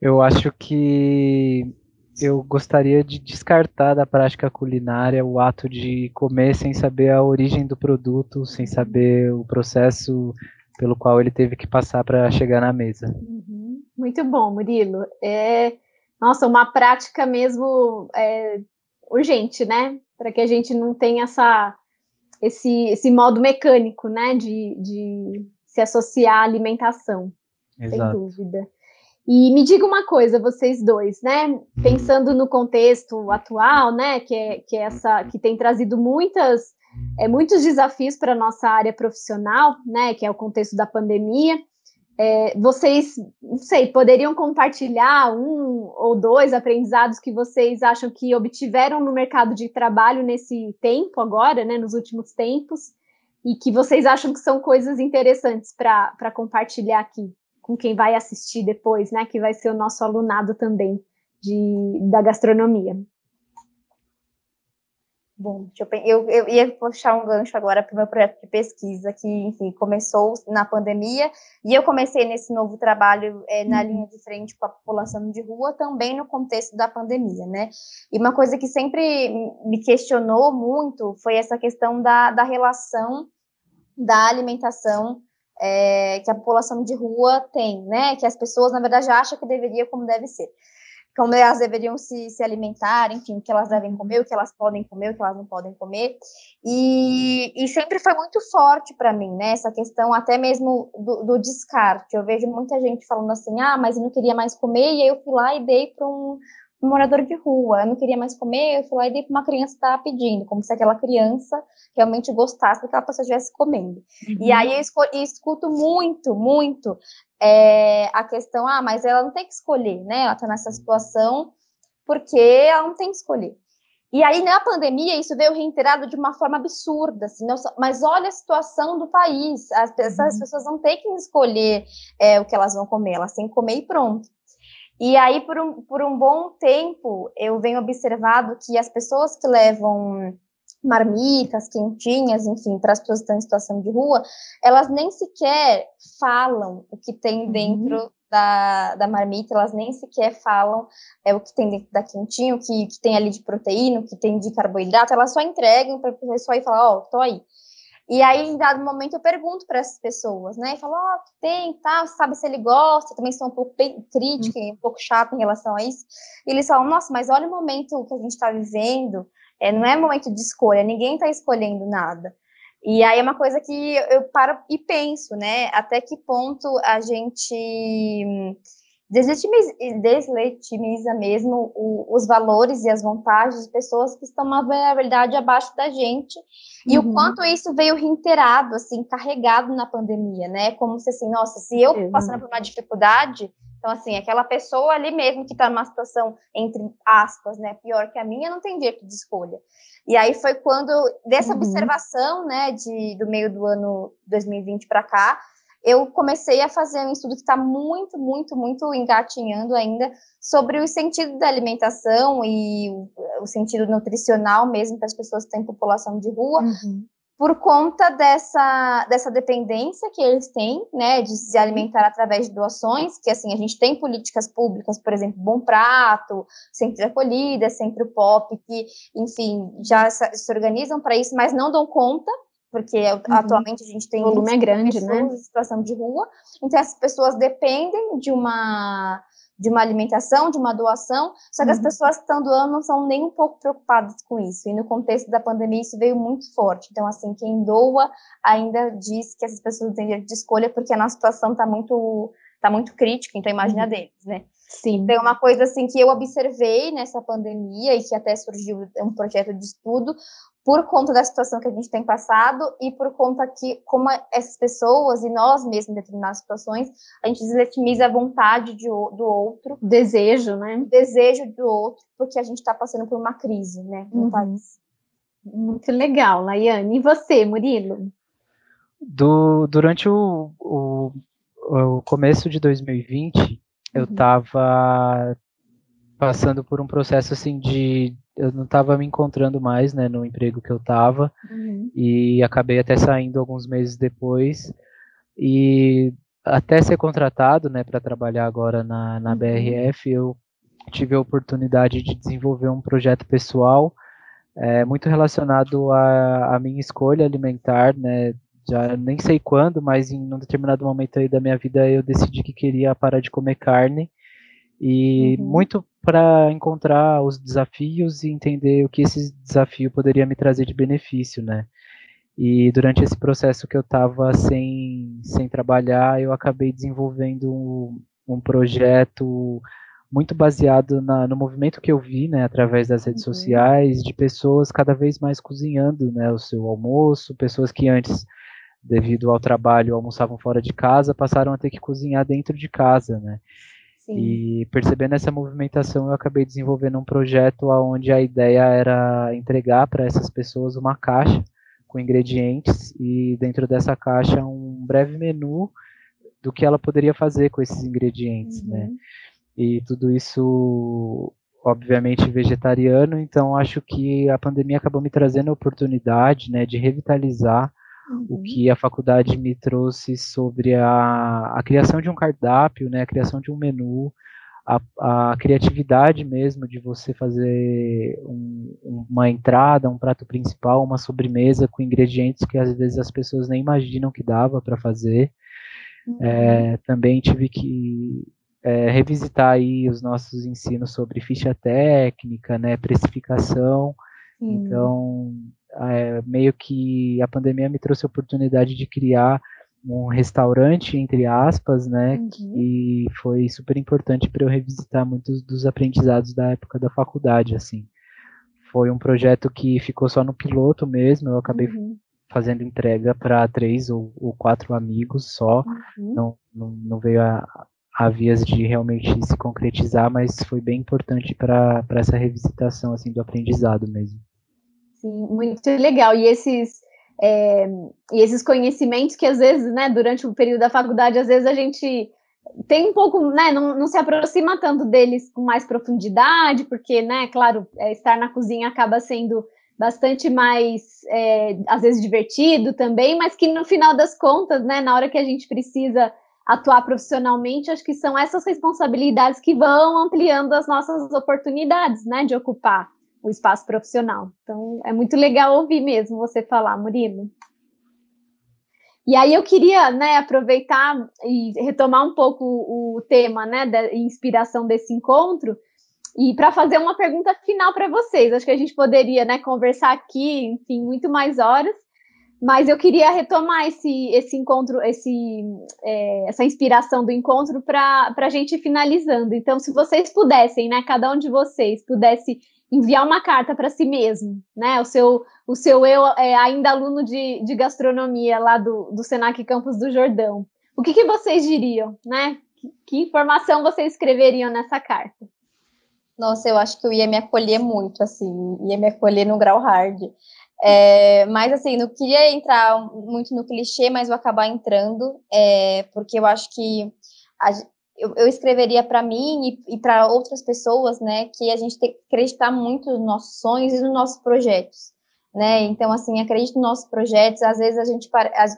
Eu acho que eu gostaria de descartar da prática culinária o ato de comer sem saber a origem do produto, sem saber o processo pelo qual ele teve que passar para chegar na mesa. Uhum. Muito bom, Murilo. É, nossa, uma prática mesmo é, urgente, né? Para que a gente não tenha essa, esse, esse modo mecânico, né? De, de se associar à alimentação. Exato. Sem dúvida. E me diga uma coisa, vocês dois, né? Pensando no contexto atual, né? Que é, que é essa que tem trazido muitas é, muitos desafios para a nossa área profissional, né, que é o contexto da pandemia. É, vocês, não sei, poderiam compartilhar um ou dois aprendizados que vocês acham que obtiveram no mercado de trabalho nesse tempo agora, né, nos últimos tempos, e que vocês acham que são coisas interessantes para compartilhar aqui com quem vai assistir depois, né, que vai ser o nosso alunado também de, da gastronomia. Bom, eu, eu, eu, ia puxar um gancho agora para o meu projeto de pesquisa, que, enfim, começou na pandemia, e eu comecei nesse novo trabalho é, na uhum. linha de frente com a população de rua, também no contexto da pandemia, né? E uma coisa que sempre me questionou muito foi essa questão da, da relação da alimentação é, que a população de rua tem, né? Que as pessoas, na verdade, acham que deveria como deve ser como elas deveriam se, se alimentar, enfim, o que elas devem comer, o que elas podem comer, o que elas não podem comer. E, e sempre foi muito forte para mim, né? Essa questão até mesmo do, do, descarte. Eu vejo muita gente falando assim, ah, mas eu não queria mais comer, e aí eu fui lá e dei para um, um morador de rua. Eu não queria mais comer, eu fui lá e dei para uma criança que estava pedindo, como se aquela criança realmente gostasse daquela pessoa estivesse comendo. Uhum. E aí eu escuto muito, muito é, a questão, ah, mas ela não tem que escolher, né? Ela está nessa situação porque ela não tem que escolher. E aí, na pandemia, isso veio reiterado de uma forma absurda, assim, mas olha a situação do país, as, essas uhum. pessoas não têm que escolher é, o que elas vão comer, elas têm que comer e pronto. E aí, por um, por um bom tempo, eu venho observado que as pessoas que levam marmitas, quentinhas, enfim, para as pessoas que estão em situação de rua, elas nem sequer falam o que tem uhum. dentro uhum. da, da marmita, elas nem sequer falam é, o que tem dentro da quentinha, o que, que tem ali de proteína, o que tem de carboidrato, elas só entregam para a pessoa ir falar, ó, oh, tô aí. E aí, em dado momento, eu pergunto para essas pessoas, né? E falo, ó, oh, tem, tá, sabe se ele gosta, também sou um pouco crítica, um pouco chata em relação a isso. E eles falam, nossa, mas olha o momento que a gente está vivendo, é, não é momento de escolha, ninguém está escolhendo nada. E aí é uma coisa que eu paro e penso, né? Até que ponto a gente deslegitimiza, mesmo o, os valores e as vontades de pessoas que estão, na verdade, abaixo da gente. E uhum. o quanto isso veio reiterado, assim, carregado na pandemia, né? Como se assim, nossa, se eu passando por uma dificuldade, então, assim, aquela pessoa ali mesmo que está numa situação, entre aspas, né, pior que a minha, não tem direito de escolha. E aí foi quando, dessa uhum. observação, né, de, do meio do ano 2020 para cá, eu comecei a fazer um estudo que está muito, muito, muito engatinhando ainda sobre o sentido da alimentação e o, sentido nutricional mesmo para as pessoas que têm população de rua, uhum. por conta dessa, dessa dependência que eles têm, né, de se alimentar através de doações, que assim, a gente tem políticas públicas, por exemplo, Bom Prato, Centro de Acolhida, Centro Pop, que, enfim, já se organizam para isso, mas não dão conta, porque uhum. atualmente a gente tem... O volume é grande, né? em situação de rua, então essas pessoas dependem de uma de uma alimentação, de uma doação, só que uhum. as pessoas que estão doando não são nem um pouco preocupadas com isso. E no contexto da pandemia isso veio muito forte. Então, assim, quem doa ainda diz que essas pessoas têm direito de escolha porque a nossa situação está muito, tá muito crítica, então imagina uhum. deles, né? Sim. Tem uma coisa assim que eu observei nessa pandemia e que até surgiu um projeto de estudo, por conta da situação que a gente tem passado e por conta que, como essas pessoas e nós mesmos, em determinadas situações, a gente desletimiza a vontade de, do outro. Desejo, né? Desejo do outro, porque a gente está passando por uma crise, né, no uhum. país. Muito legal, Laiane. E você, Murilo? Do, durante o, o, o começo de 2020, uhum. eu estava passando por um processo assim de eu não estava me encontrando mais, né, no emprego que eu estava uhum. e acabei até saindo alguns meses depois e até ser contratado, né, para trabalhar agora na, na uhum. BRF, eu tive a oportunidade de desenvolver um projeto pessoal é, muito relacionado à, minha escolha alimentar, né, já nem sei quando, mas em um determinado momento aí da minha vida eu decidi que queria parar de comer carne e uhum. muito para encontrar os desafios e entender o que esse desafio poderia me trazer de benefício, né? E durante esse processo que eu estava sem, sem trabalhar, eu acabei desenvolvendo um, um projeto muito baseado na, no movimento que eu vi, né, através das redes uhum. sociais, de pessoas cada vez mais cozinhando, né, o seu almoço, pessoas que antes, devido ao trabalho, almoçavam fora de casa, passaram a ter que cozinhar dentro de casa, né. Sim. E percebendo essa movimentação, eu acabei desenvolvendo um projeto onde a ideia era entregar para essas pessoas uma caixa com ingredientes e dentro dessa caixa um breve menu do que ela poderia fazer com esses ingredientes, né? uhum. né? E tudo isso, obviamente, vegetariano. Então, acho que a pandemia acabou me trazendo a oportunidade, né, de revitalizar. O que a faculdade me trouxe sobre a, a criação de um cardápio, né, a criação de um menu, a, a criatividade mesmo de você fazer um, uma entrada, um prato principal, uma sobremesa com ingredientes que às vezes as pessoas nem imaginam que dava para fazer. Uhum. É, também tive que é, revisitar aí os nossos ensinos sobre ficha técnica, né, precificação. Então, é, meio que a pandemia me trouxe a oportunidade de criar um restaurante, entre aspas, né, uhum. que foi super importante para eu revisitar muitos dos aprendizados da época da faculdade, assim. Foi um projeto que ficou só no piloto mesmo, eu acabei uhum. fazendo entrega para três ou, ou, quatro amigos só, uhum. não, não, não, veio a, a vias de realmente se concretizar, mas foi bem importante para essa revisitação, assim, do aprendizado mesmo. Sim, muito legal. E esses, é, e esses conhecimentos que às vezes, né, durante o período da faculdade, às vezes a gente tem um pouco, né, não, não se aproxima tanto deles com mais profundidade, porque, né, claro, é, estar na cozinha acaba sendo bastante mais, é, às vezes, divertido também, mas que no final das contas, né, na hora que a gente precisa atuar profissionalmente, acho que são essas responsabilidades que vão ampliando as nossas oportunidades, né, de ocupar o espaço profissional. Então, é muito legal ouvir mesmo você falar, Murilo. E aí eu queria, né, aproveitar e retomar um pouco o tema, né, da inspiração desse encontro, e para fazer uma pergunta final para vocês. Acho que a gente poderia, né, conversar aqui, enfim, muito mais horas, mas eu queria retomar esse, esse encontro, esse, é, essa inspiração do encontro para a gente finalizando. Então, se vocês pudessem, né, cada um de vocês pudesse enviar uma carta para si mesmo, né? O seu, o seu eu é ainda aluno de, de gastronomia lá do, do Senac Campos do Jordão. O que, que vocês diriam, né? Que, que informação vocês escreveriam nessa carta? Nossa, eu acho que eu ia me acolher muito, assim, ia me acolher no grau hard. É, mas, assim, não queria entrar muito no clichê, mas vou acabar entrando, é, porque eu acho que a, eu, eu escreveria para mim e, e para outras pessoas, né, que a gente tem que acreditar muito nos nossos sonhos e nos nossos projetos, né? Então, assim, acredito nos nossos projetos. Às vezes a gente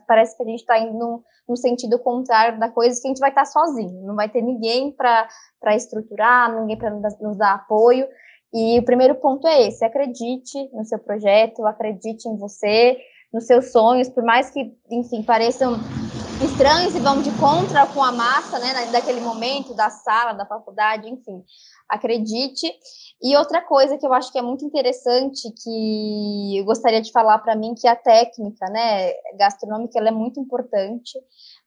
parece que a gente está indo no, no, sentido contrário da coisa, que a gente vai estar tá sozinho, não vai ter ninguém para estruturar, ninguém para nos dar apoio. E o primeiro ponto é esse: acredite no seu projeto, acredite em você, nos seus sonhos, por mais que, enfim, pareçam estranhos e vão de contra com a massa, né, daquele momento, da sala, da faculdade, enfim, acredite. E outra coisa que eu acho que é muito interessante, que eu gostaria de falar para mim, que é a técnica, né, gastronômica, ela é muito importante,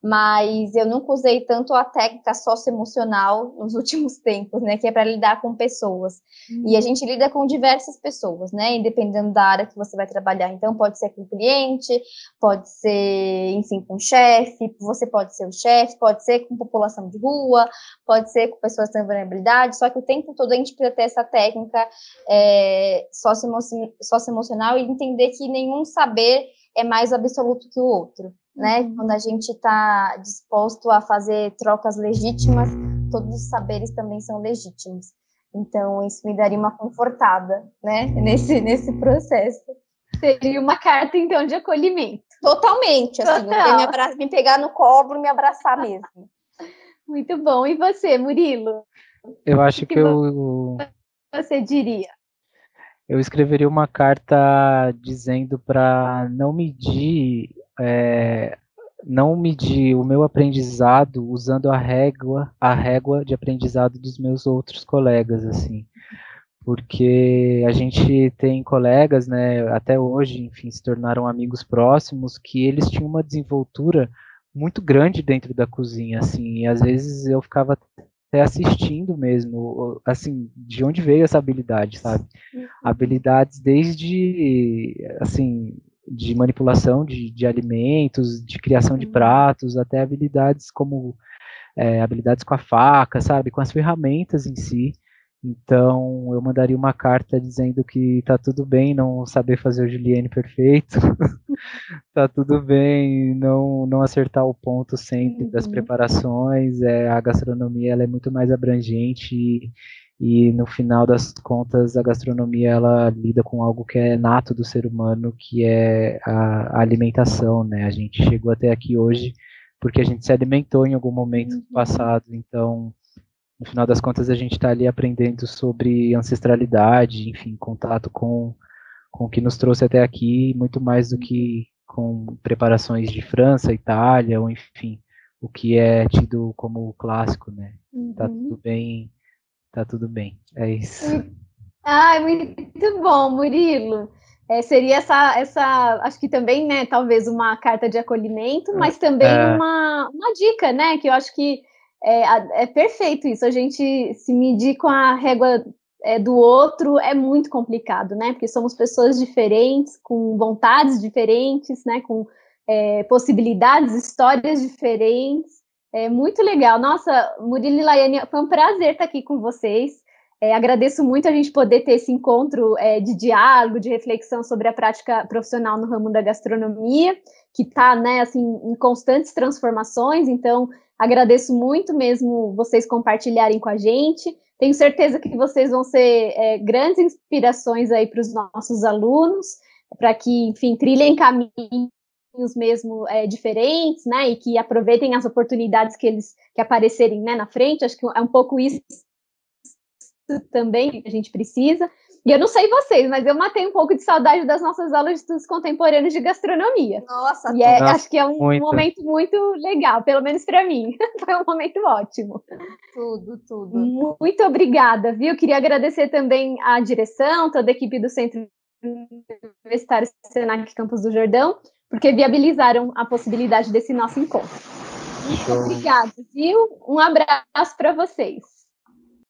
mas eu nunca usei tanto a técnica socioemocional nos últimos tempos, né, que é para lidar com pessoas. Uhum. E a gente lida com diversas pessoas, né, independendo da área que você vai trabalhar. Então, pode ser com cliente, pode ser, enfim, com chefe, você pode ser o chefe, pode ser com população de rua, pode ser com pessoas que têm vulnerabilidade, só que o tempo todo a gente precisa ter essa técnica é, socioemocional e entender que nenhum saber é mais absoluto que o outro né? Quando a gente está disposto a fazer trocas legítimas, todos os saberes também são legítimos. Então, isso me daria uma confortada, né? Nesse, nesse processo. Seria uma carta, então, de acolhimento. Totalmente, assim, Total. me, abra... me pegar no colo e me abraçar mesmo. Muito bom. E você, Murilo? Eu acho que, que eu. Você diria? Eu escreveria uma carta dizendo para não medir é, não medir o meu aprendizado usando a régua, a régua de aprendizado dos meus outros colegas, assim. Porque a gente tem colegas, né, até hoje, enfim, se tornaram amigos próximos, que eles tinham uma desenvoltura muito grande dentro da cozinha, assim, e às vezes eu ficava até assistindo mesmo, assim, de onde veio essa habilidade, sabe? Uhum. Habilidades desde, assim, de manipulação de, de alimentos, de criação de uhum. pratos, até habilidades como é, habilidades com a faca, sabe, com as ferramentas em si. Então, eu mandaria uma carta dizendo que tá tudo bem não saber fazer o julienne perfeito, tá tudo bem não, não acertar o ponto sempre das uhum. preparações, é, a gastronomia ela é muito mais abrangente e, e no final das contas a gastronomia ela lida com algo que é nato do ser humano, que é a, alimentação, né? A gente chegou até aqui hoje porque a gente se alimentou em algum momento uhum. passado, então no final das contas a gente está ali aprendendo sobre ancestralidade, enfim, contato com, com o que nos trouxe até aqui, muito mais do que com preparações de França, Itália, ou enfim, o que é tido como clássico, né? Tá uhum. Tá tudo bem Tá tudo bem. É isso. Ai, muito bom, Murilo. É, seria essa, essa, acho que também, né, talvez uma carta de acolhimento, é. mas também é. uma, uma dica, né, que eu acho que é, é perfeito isso, a gente se medir com a régua é, do outro é muito complicado, né, porque somos pessoas diferentes, com vontades diferentes, né, com é, possibilidades, histórias diferentes, é muito legal. Nossa, Murilo e Laiane, foi um prazer estar aqui com vocês. É, agradeço muito a gente poder ter esse encontro é, de diálogo, de reflexão sobre a prática profissional no ramo da gastronomia, que está, né, assim, em constantes transformações. Então, agradeço muito mesmo vocês compartilharem com a gente. Tenho certeza que vocês vão ser é, grandes inspirações aí para os nossos alunos, para que, enfim, trilhem caminho mesmo é, diferentes, né, e que aproveitem as oportunidades que eles que aparecerem né, na frente. Acho que é um pouco isso também que a gente precisa. E eu não sei vocês, mas eu matei um pouco de saudade das nossas aulas de estudos contemporâneos de gastronomia. Nossa, e é, Nossa, acho que é um muito. momento muito legal, pelo menos para mim. Foi um momento ótimo. Tudo, tudo. Muito obrigada, viu? Queria agradecer também a direção, toda a equipe do Centro Universitário Senac Campos do Jordão porque viabilizaram a possibilidade desse nosso encontro. Muito obrigada, viu? Um abraço para vocês.